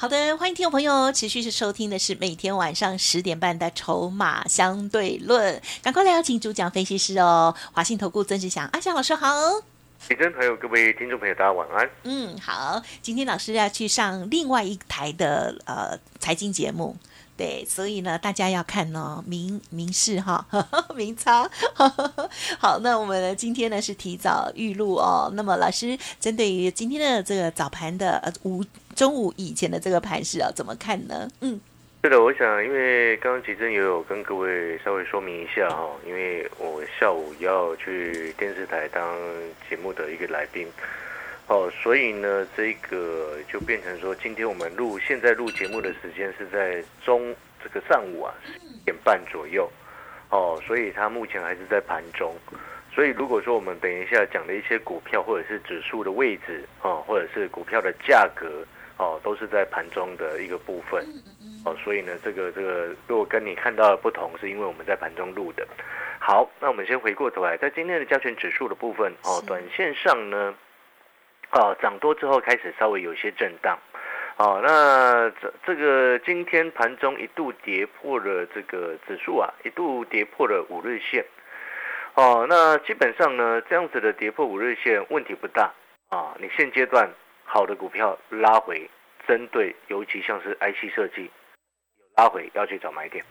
好的，欢迎听众朋友持续是收听的是每天晚上十点半的《筹码相对论》，赶快来邀请主讲分析师哦，华信投顾曾志祥阿祥老师好。李真朋友，各位听众朋友，大家晚安。嗯，好，今天老师要去上另外一台的呃财经节目。对，所以呢，大家要看哦，明明示哈，明差。好，那我们，今天呢是提早预录哦。那么老师针对于今天的这个早盘的呃午中午以前的这个盘势啊，怎么看呢？嗯，是的，我想因为刚刚吉珍也有跟各位稍微说明一下哈，因为我下午要去电视台当节目的一个来宾。哦，所以呢，这个就变成说，今天我们录现在录节目的时间是在中这个上午啊，十点半左右。哦，所以它目前还是在盘中。所以如果说我们等一下讲的一些股票或者是指数的位置哦，或者是股票的价格哦，都是在盘中的一个部分。哦，所以呢，这个这个如果跟你看到的不同，是因为我们在盘中录的。好，那我们先回过头来，在今天的加权指数的部分哦，短线上呢。哦，涨多之后开始稍微有些震荡，哦，那这这个今天盘中一度跌破了这个指数啊，一度跌破了五日线，哦，那基本上呢，这样子的跌破五日线问题不大啊。你现阶段好的股票拉回，针对尤其像是 IC 设计拉回要去找买点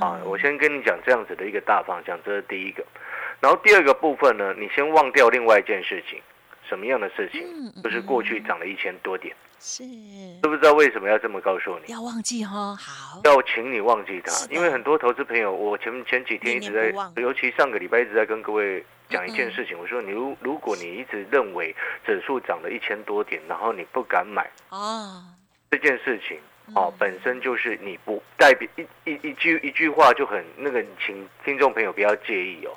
啊。我先跟你讲这样子的一个大方向，这是第一个，然后第二个部分呢，你先忘掉另外一件事情。什么样的事情？就是过去涨了一千多点，是知不知道为什么要这么告诉你？要忘记哦，好，要请你忘记它，因为很多投资朋友，我前前几天一直在，尤其上个礼拜一直在跟各位讲一件事情。我说，你如如果你一直认为指数涨了一千多点，然后你不敢买哦，这件事情。哦，本身就是你不代表一一一句一句话就很那个，请听众朋友不要介意哦。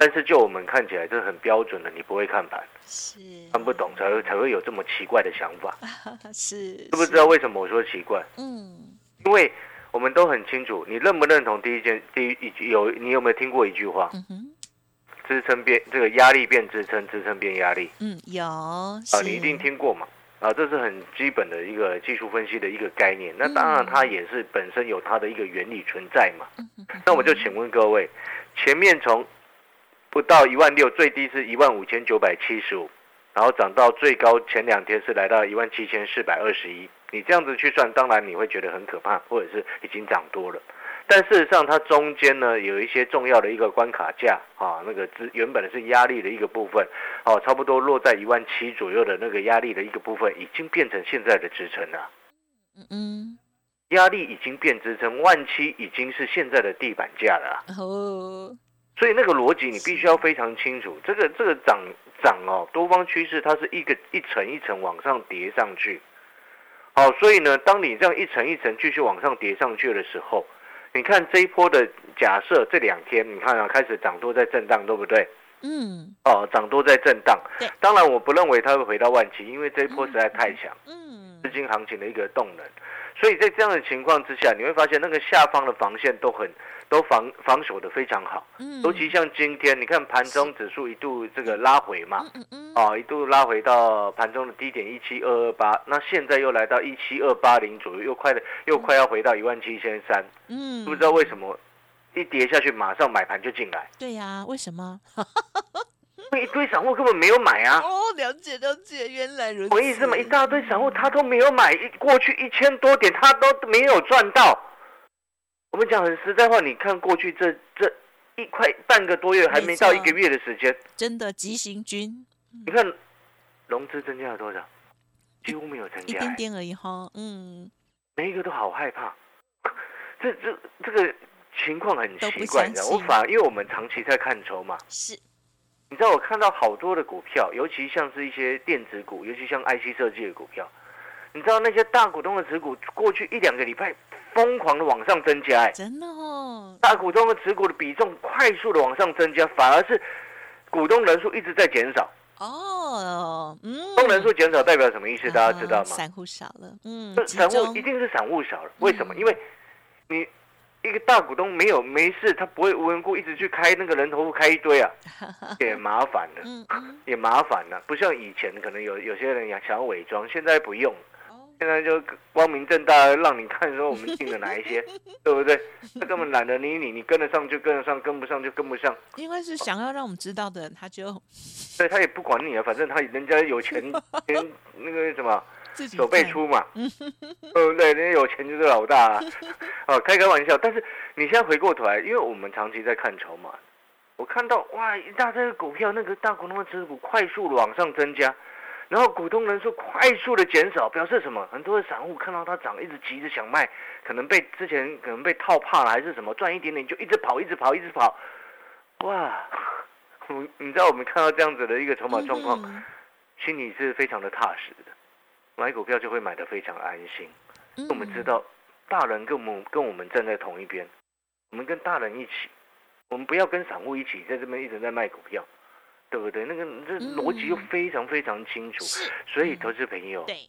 但是就我们看起来，这很标准的，你不会看盘，是看不懂才会才会有这么奇怪的想法。是，知不知道为什么我说奇怪？嗯，因为我们都很清楚，你认不认同第一件第一一句有你有没有听过一句话？支撑变这个压力变支撑，支撑变压力。嗯，有啊，你一定听过嘛。啊，这是很基本的一个技术分析的一个概念。那当然，它也是本身有它的一个原理存在嘛。那我就请问各位，前面从不到一万六，最低是一万五千九百七十五，然后涨到最高前两天是来到一万七千四百二十一。你这样子去算，当然你会觉得很可怕，或者是已经涨多了。但事实上，它中间呢有一些重要的一个关卡价啊，那个支原本是压力的一个部分，哦，差不多落在一万七左右的那个压力的一个部分，已经变成现在的支撑了。嗯嗯，压力已经变支撑，万七已经是现在的地板价了。哦，所以那个逻辑你必须要非常清楚。这个这个涨涨哦，多方趋势它是一个一层一层往上叠上去。好，所以呢，当你这样一层一层继续往上叠上去的时候。你看这一波的假设，这两天你看啊，开始涨多在震荡，对不对？嗯。哦，涨多在震荡。对。当然，我不认为它会回到万七，因为这一波实在太强。嗯。资金行情的一个动能，所以在这样的情况之下，你会发现那个下方的防线都很。都防防守的非常好，嗯，尤其像今天，你看盘中指数一度这个拉回嘛，嗯嗯，哦，一度拉回到盘中的低点一七二二八，那现在又来到一七二八零左右，又快的又快要回到一万七千三，嗯，不知道为什么一跌下去马上买盘就进来，对呀，为什么？一堆散户根本没有买啊！哦，了解了解，原来如此。我意思嘛，一大堆散户他都没有买，一过去一千多点他都没有赚到。我们讲很实在话，你看过去这这一块半个多月，还没到一个月的时间，真的急行军。你看融资增加了多少？几乎没有增加，一点点而已哈。嗯，每一个都好害怕。这这这个情况很奇怪，你知道？我反而因为我们长期在看筹码，是。你知道我看到好多的股票，尤其像是一些电子股，尤其像 IC 设计的股票，你知道那些大股东的持股，过去一两个礼拜。疯狂的往上增加，哎，真的哦！大股东的持股的比重快速的往上增加，反而是股东人数一直在减少。哦，嗯，股东人数减少代表什么意思？大家知道吗？散户少了，嗯，散户一定是散户少了。为什么？因为你一个大股东没有没事，他不会无缘故一直去开那个人头户开一堆啊，也麻烦了，也麻烦了。不像以前可能有有些人想要伪装，现在不用。现在就光明正大让你看说我们进了哪一些，对不对？他根本懒得理你，你跟得上就跟得上，跟不上就跟不上。因为是想要让我们知道的，他就，对他也不管你啊，反正他人家有钱，钱那个什么手背出嘛，对不对？人家有钱就是老大啊。哦，开开玩笑。但是你现在回过头来，因为我们长期在看筹码，我看到哇，一大堆股票，那个大股东的持股快速的往上增加。然后股东人数快速的减少，表示什么？很多的散户看到它涨，一直急着想卖，可能被之前可能被套怕了，还是什么赚一点点就一直跑，一直跑，一直跑。哇，你知道我们看到这样子的一个筹码状况，心里是非常的踏实的，买股票就会买的非常安心。我们知道大人跟我们跟我们站在同一边，我们跟大人一起，我们不要跟散户一起在这边一直在卖股票。对不对？那个这逻辑又非常非常清楚，所以投资朋友，对，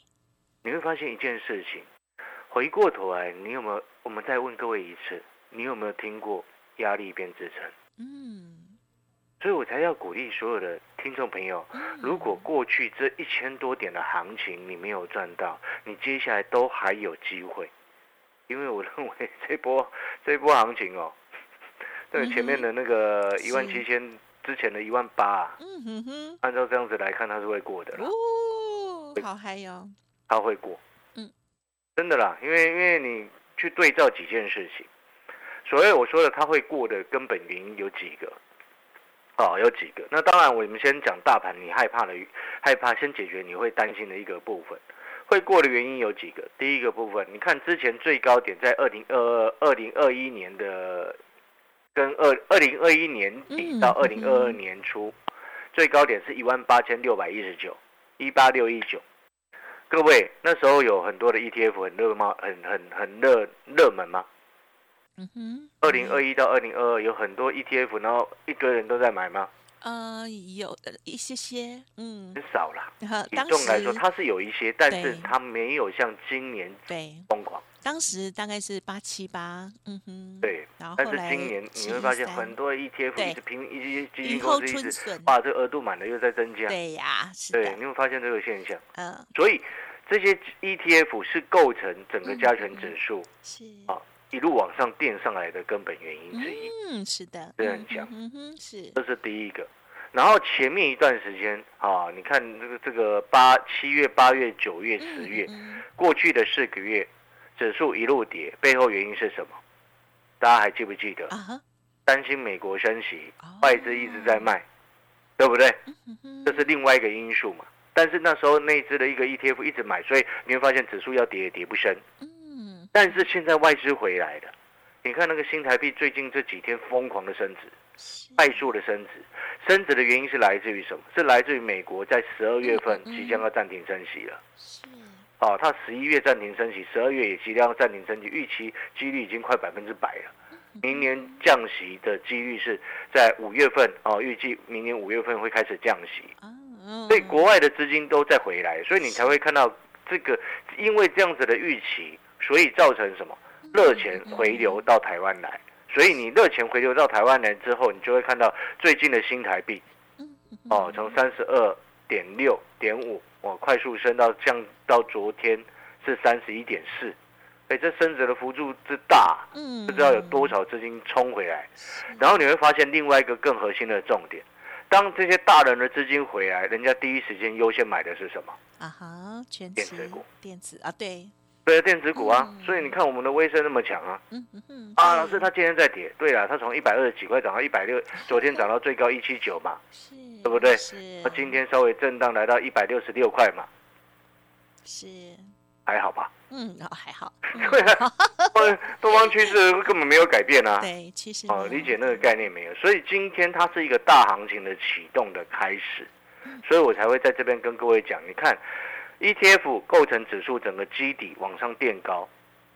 你会发现一件事情，回过头来，你有没有？我们再问各位一次，你有没有听过压力变支撑？嗯，所以我才要鼓励所有的听众朋友，如果过去这一千多点的行情你没有赚到，你接下来都还有机会，因为我认为这波这波行情哦，对前面的那个一万七千。之前的一万八，嗯哼哼，按照这样子来看，他是会过的了。哦，好嗨哟，他会过，嗯，真的啦，因为因为你去对照几件事情，所谓我说的他会过的根本原因有几个，哦，有几个。那当然，我们先讲大盘，你害怕的害怕，先解决你会担心的一个部分。会过的原因有几个，第一个部分，你看之前最高点在二零二二二零二一年的。跟二二零二一年底到二零二二年初，最高点是一万八千六百一十九，一八六一九。各位那时候有很多的 ETF 很热吗？很很很热热门吗？嗯哼。二零二一到二零二二有很多 ETF，然后一堆人都在买吗？呃，有一些些，嗯，很少啦。比重来说，它是有一些，但是它没有像今年对疯狂。当时大概是八七八，嗯哼，对。然后但是今年你会发现很多 ETF 一直平一些基金公司一直哇，这额度满了又在增加。对呀，是对，你会发现这个现象。嗯。所以这些 ETF 是构成整个加权指数是啊一路往上垫上来的根本原因之一。嗯，是的，这样讲，嗯哼，是。这是第一个。然后前面一段时间啊，你看这个这个八七月、八月、九月、十月，过去的四个月。指数一路跌，背后原因是什么？大家还记不记得？担心美国升息，外资一直在卖，对不对？这是另外一个因素嘛。但是那时候内资的一个 ETF 一直买，所以你会发现指数要跌也跌不深。嗯。但是现在外资回来了，你看那个新台币最近这几天疯狂的升值，快速的升值。升值的原因是来自于什么？是来自于美国在十二月份即将要暂停升息了。哦，它十一月暂停升息，十二月也即将暂停升息，预期几率已经快百分之百了。明年降息的几率是在五月份哦，预计明年五月份会开始降息。所以国外的资金都在回来，所以你才会看到这个，因为这样子的预期，所以造成什么热钱回流到台湾来。所以你热钱回流到台湾来之后，你就会看到最近的新台币，哦，从三十二点六点五。哦，快速升到降到昨天是三十一点四，哎，这升值的幅度之大，嗯，不知道有多少资金冲回来。然后你会发现另外一个更核心的重点，当这些大人的资金回来，人家第一时间优先买的是什么？啊哈，电子股，电子啊，对。对啊，电子股啊，所以你看我们的威盛那么强啊。嗯嗯啊，老师，它今天在跌。对啊，它从一百二十几块涨到一百六，昨天涨到最高一七九嘛，对不对？是。他今天稍微震荡来到一百六十六块嘛。是。还好吧？嗯，还好。对 啊，东方趋势根本没有改变啊。对，其实。哦，理解那个概念没有？所以今天它是一个大行情的启动的开始，所以我才会在这边跟各位讲，你看。ETF 构成指数整个基底往上垫高，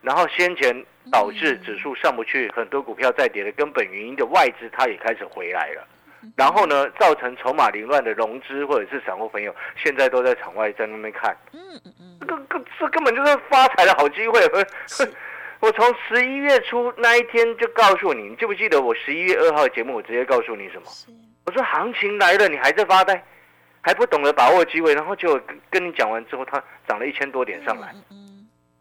然后先前导致指数上不去，很多股票在跌的根本原因的外资它也开始回来了，然后呢，造成筹码凌乱的融资或者是散户朋友，现在都在场外在那边看，嗯嗯嗯，这个根这根本就是发财的好机会。我从十一月初那一天就告诉你，你记不记得我十一月二号节目，我直接告诉你什么？我说行情来了，你还在发呆，还不懂得把握机会，然后就跟跟你讲完之后，它涨了一千多点上来。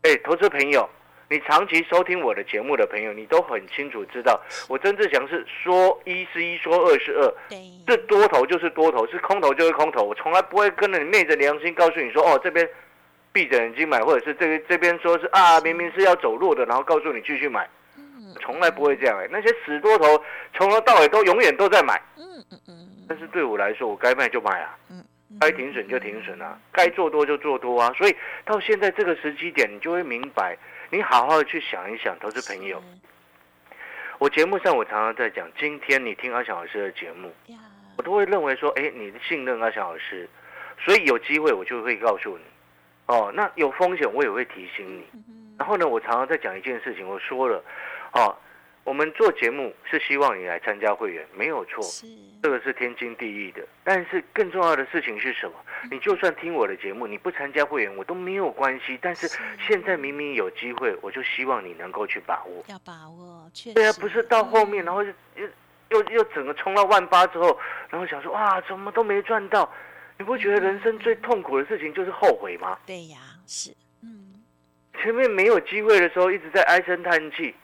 哎，投资朋友，你长期收听我的节目的朋友，你都很清楚知道，我曾志祥是说一是一，说二是二，对，是多头就是多头，是空头就是空头，我从来不会跟着你昧着良心告诉你说，哦这边闭着眼睛买，或者是这个这边说是啊明明是要走弱的，然后告诉你继续买，嗯。从来不会这样哎、那些死多头从头到尾都永远都在买，嗯嗯嗯但是对我来说，我该卖就卖啊。嗯，该停损就停损啊，该做多就做多啊，所以到现在这个时机点，你就会明白，你好好的去想一想，投资朋友，我节目上我常常在讲，今天你听阿翔老师的节目，我都会认为说，哎，你信任阿翔老师，所以有机会我就会告诉你，哦，那有风险我也会提醒你。嗯然后呢，我常常在讲一件事情，我说了，哦，我们做节目是希望你来参加会员，没有错，这个是天经地义的。但是更重要的事情是什么？你就算听我的节目，你不参加会员，我都没有关系。但是是现在明明有机会，我就希望你能够去把握。要把握，确实，对啊，不是到后面，然后又又又又整个冲到万八之后，然后想说哇，怎么都没赚到？你不觉得人生最痛苦的事情就是后悔吗？对呀，是，嗯，前面没有机会的时候一直在唉声叹气，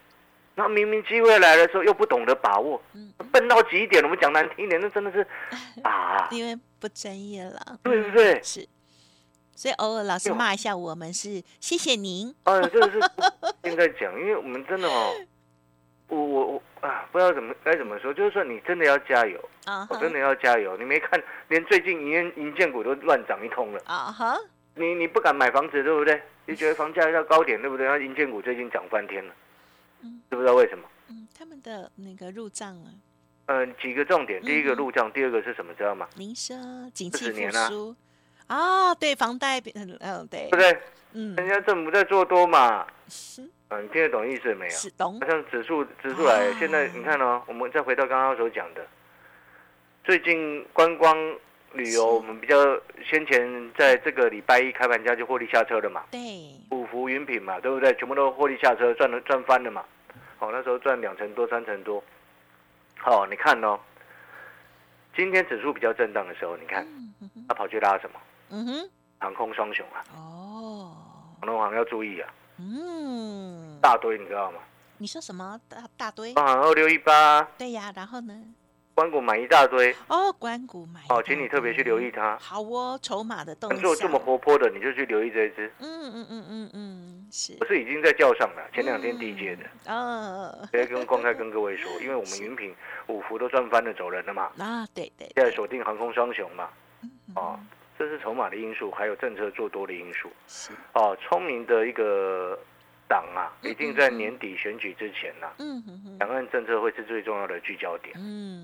然后明明机会来的时候又不懂得把握，嗯，笨到极点。我们讲难听一点，那真的是 啊，因为不专业了，对不对？是，所以偶尔老师哟骂一下我们是谢谢您，哎，这个是现在讲，因为我们真的哦，我我我啊，不知道怎么该怎么说，就是说你真的要加油，啊哈，我真的要加油。你没看，连最近银银建股都乱涨一通了。啊哈，你你不敢买房子，对不对？你觉得房价要高点，对不对？那银建股最近涨翻天了，嗯。知不知道为什么？嗯，他们的那个入账啊，嗯，几个重点，第一个嗯入账，第二个是什么？知道吗？民生景40气复苏。啊，对，房贷，嗯嗯，对。对不，对？嗯，人家政府在做多嘛，是。嗯、你听得懂意思没有？是懂。好，像指数指数来，啊。现在你看哦，我们再回到刚刚所讲的，最近观光旅游，我们比较先前在这个礼拜一开盘价就获利下车了嘛，对，五福云品嘛，对不对？全部都获利下车，赚了赚翻了嘛。好、那时候赚两成多、三成多。好、你看哦，今天指数比较震荡的时候，你看嗯嗯哼它跑去拉什么？嗯哼，航空双雄啊，哦，航空航要注意啊，嗯，大堆你知道吗？你说什么大大堆？包含二六一八，对呀，然后呢？关谷买一大堆。哦，关谷买哦，请你特别去留意它。好哦，筹码的动向。做这么活泼的，你就去留意这一只。嗯嗯嗯嗯嗯，是我。是已经在叫上了，前两天低阶的，嗯。直接跟公开跟各位说，因为我们云品五福都赚翻了走人了嘛，啊，对对。现在锁定航空双雄嘛，嗯哦，这是筹码的因素，还有政策做多的因素。是。哦，聪明的一个党啊，嗯一定在年底选举之前呐、嗯哼哼。两岸政策会是最重要的聚焦点。嗯我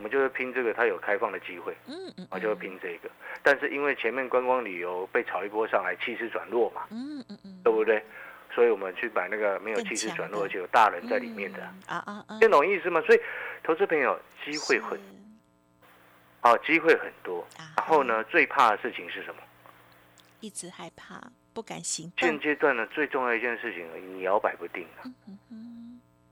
们就是拼这个，它有开放的机会，嗯嗯。啊，就会拼这个。但是因为前面观光旅游被炒一波上来，气势转弱嘛，嗯嗯嗯。对不对？所以我们去买那个没有气势转弱，而且有大人在里面的，嗯啊啊啊。听懂意思吗？所以投资朋友机会很是啊，机会很多啊。然后呢，最怕的事情是什么？一直害怕，不敢行动现动。阶段呢，最重要一件事情，你摇摆不定啊，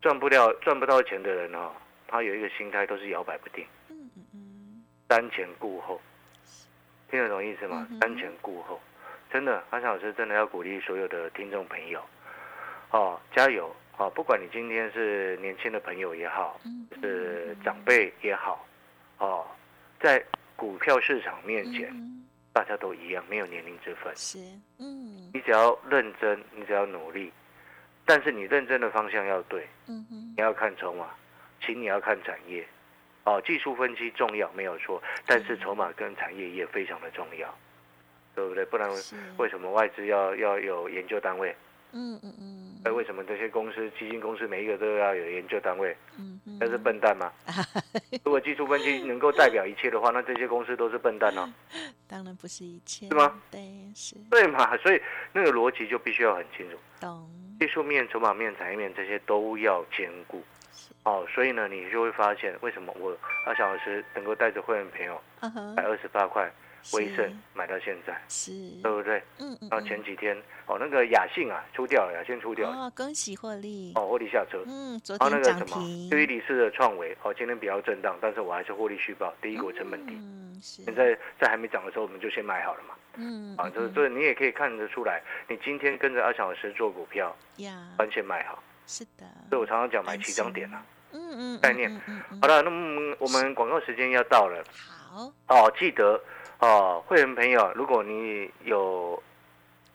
赚不了赚不到钱的人哦，他有一个心态都是摇摆不定，嗯嗯嗯。瞻前顾后，听得懂意思吗？瞻前顾后，真的，阿翔老师真的要鼓励所有的听众朋友，哦，加油！哦，不管你今天是年轻的朋友也好，嗯。是长辈也好，哦，在股票市场面前，嗯。大家都一样，没有年龄之分。是嗯。你只要认真，你只要努力，但是你认真的方向要对，嗯哼。你要看筹码，请你要看产业，哦，技术分析重要没有错，但是筹码跟产业也非常的重要，对不对？不然是为什么外资要要有研究单位？嗯嗯嗯那，为什么这些公司、基金公司每一个都要有研究单位？嗯嗯。那是笨蛋吗？如果技术分析能够代表一切的话，那这些公司都是笨蛋哦，当然不是一切。是吗？对，是对嘛？所以那个逻辑就必须要很清楚，懂。技术面、筹码面、产业面这些都要兼顾。哦，所以呢，你就会发现为什么我阿小老师能够带着会员朋友买二十八块威盛买到现在，是，对不对？嗯嗯，然后前几天哦，那个雅信啊出掉了，雅信出掉了，哦，恭喜获利，哦，获利下车。嗯，昨然后那天个什么涨停，六一零四的创维，哦，今天比较震荡，但是我还是获利续报。第一个我成本低，嗯，是，现在在还没涨的时候，我们就先买好了嘛。嗯，啊，就是嗯这你也可以看得出来，你今天跟着阿翔老师做股票，呀，完全买好。是的，所以我常常讲买起涨点啊。嗯嗯，概念。好了，那么我们广告时间要到了。好，哦，记得哦，会员朋友，如果你有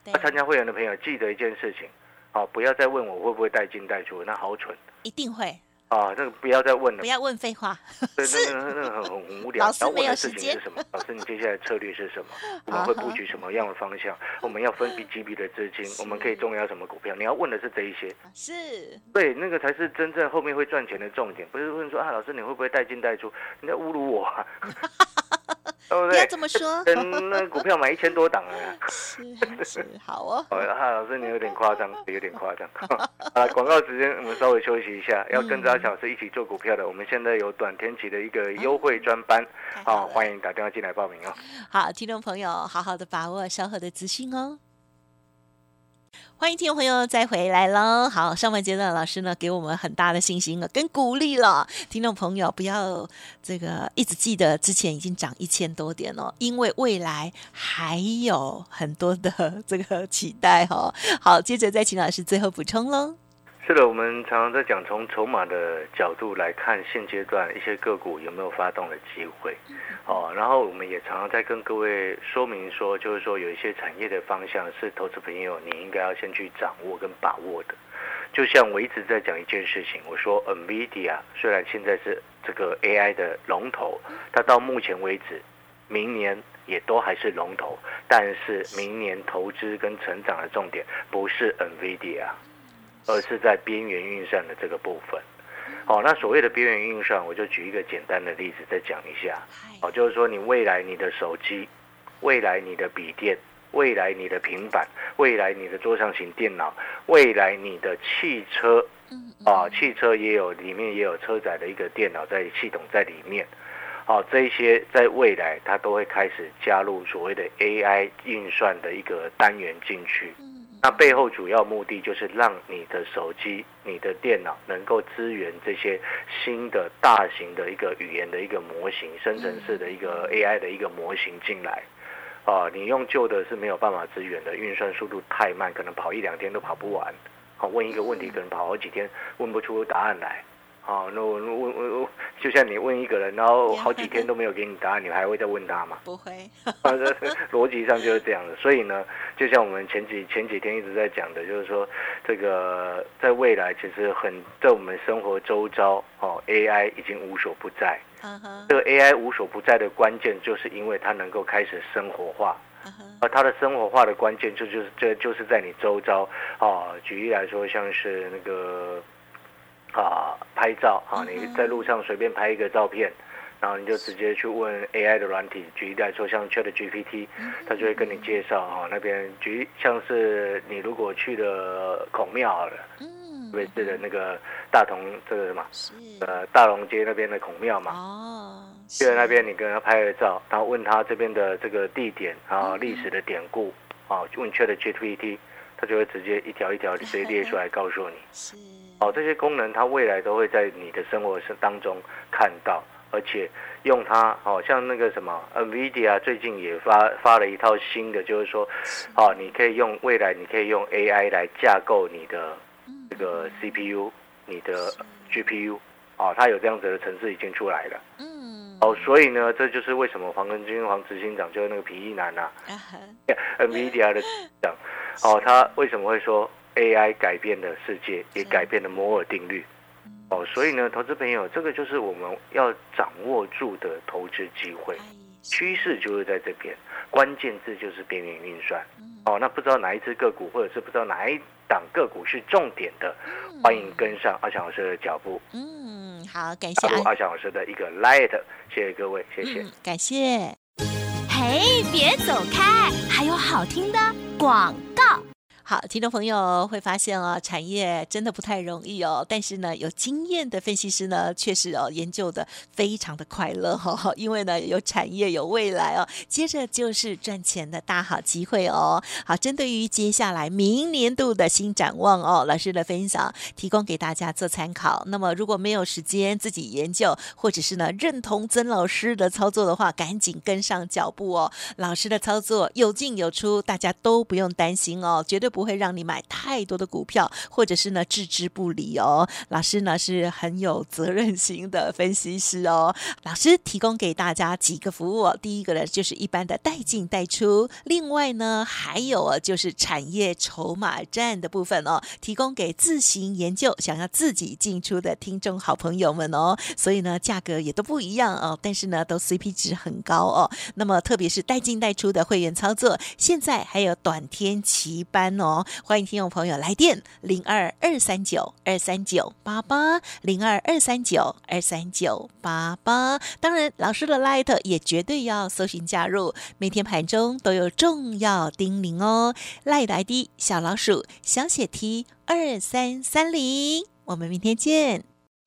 要参加会员的朋友，记得一件事情，哦，不要再问我会不会带进带出，那好蠢。一定会，啊！这个不要再问了不，要问废话，对，是那个那个很很很无聊。老师没有要问的事时间情是什么？老师，你接下来策略是什么？我们会布局什么样的方向？我们要分笔几笔的资金？我们可以重要什么股票？你要问的是这一些，是，对，那个才是真正后面会赚钱的重点，不是问说啊，老师你会不会带进带出？你在侮辱我、啊，对不不要？这么说，嗯，那股票买一千多档啊。是是，好哦，哦，哈，老师你有点夸张，有点夸张。啊，广告时间我们稍微休息一下。要跟着阿小老师一起做股票的，我们现在有短天期的一个优惠专班，好了欢迎打电话进来报名哦。好，听众朋友，好好的把握稍后的资讯哦。欢迎听众朋友再回来喽！好，上半阶段老师呢给我们很大的信心了，跟鼓励了。听众朋友不要这个一直记得之前已经涨一千多点了，因为未来还有很多的这个期待哦。好，接着再请老师最后补充喽。是的，我们常常在讲从筹码的角度来看，现阶段一些个股有没有发动的机会，哦，然后我们也常常在跟各位说明说，就是说有一些产业的方向是投资朋友你应该要先去掌握跟把握的。就像我一直在讲一件事情，我说 NVIDIA 虽然现在是这个 AI 的龙头，它到目前为止，明年也都还是龙头，但是明年投资跟成长的重点不是 NVIDIA。而是在边缘运算的这个部分。哦，那所谓的边缘运算，我就举一个简单的例子再讲一下。哦，就是说你未来你的手机，未来你的笔电，未来你的平板，未来你的桌上型电脑，未来你的汽车，啊，汽车也有里面也有车载的一个电脑在系统在里面。好，这一些在未来它都会开始加入所谓的 AI 运算的一个单元进去。那背后主要目的就是让你的手机、你的电脑能够支援这些新的大型的一个语言的一个模型、生成式的一个 AI 的一个模型进来。啊，你用旧的是没有办法支援的，运算速度太慢，可能跑一两天都跑不完。好，问一个问题可能跑好几天，问不出答案来。好，那我问问问，就像你问一个人，然后好几天都没有给你答案，你还会再问他吗？不会，啊，这逻辑上就是这样的。所以呢，就像我们前几前几天一直在讲的，就是说，这个在未来其实很在我们生活周遭哦，AI 已经无所不在。这个 AI 无所不在的关键，就是因为它能够开始生活化。而它的生活化的关键，就就是这就是在你周遭啊。举例来说，像是那个啊拍照啊，你在路上随便拍一个照片，然后你就直接去问 AI 的软体。举例来说，像 Chat GPT，它就会跟你介绍啊那边举像是你如果去了孔庙好了，嗯，瑞士的那个大同这个什么是，呃大龙街那边的孔庙嘛，哦，去了那边，你跟他拍了照，然后问他这边的这个地点啊、历史的典故啊，问 Chat GPT，他就会直接一条一条直接列出来告诉你。是，哦，这些功能它未来都会在你的生活是当中看到，而且用它，哦，像那个什么 NVIDIA 最近也发发了一套新的，就是说，哦，你可以用未来你可以用 AI 来架构你的这个 CPU、你的 GPU，哦，它有这样子的程式已经出来了。嗯，哦，所以呢，这就是为什么黄根金黄执行长就是那个皮衣男呐、啊哈，NVIDIA 的长，哦，他为什么会说 AI 改变了世界，也改变了摩尔定律？哦，所以呢，投资朋友，这个就是我们要掌握住的投资机会，哎，趋势就是在这边，关键字就是边缘运算。嗯哦，那不知道哪一只个股，或者是不知道哪一档个股是重点的，欢迎跟上阿强老师的脚步，嗯，好，感谢阿强老师的一个 Light，谢谢各位，谢谢。嗯，感谢。嘿，别走开，还有好听的广告。好，听众朋友会发现哦，产业真的不太容易哦。但是呢，有经验的分析师呢，确实哦，研究的非常的快乐哈，因为呢，有产业有未来哦。接着就是赚钱的大好机会哦。好，针对于接下来明年度的新展望哦，老师的分享提供给大家做参考。那么如果没有时间自己研究，或者是呢认同曾老师的操作的话，赶紧跟上脚步哦。老师的操作有进有出，大家都不用担心哦，绝对。不会让你买太多的股票，或者是呢置之不理哦。老师呢是很有责任心的分析师哦。老师提供给大家几个服务，第一个呢就是一般的带进带出，另外呢还有啊就是产业筹码战的部分哦，提供给自行研究、想要自己进出的听众好朋友们哦。所以呢价格也都不一样哦，但是呢都 CP 值很高哦。那么特别是带进带出的会员操作，现在还有短天期班哦。哦，欢迎听众朋友来电零二二三九二三九八八零二二三九二三九八八。当然，老师的 Light 也绝对要搜寻加入，每天盘中都有重要叮咛哦。Light ID 小老鼠小写 T 二三三零，我们明天见。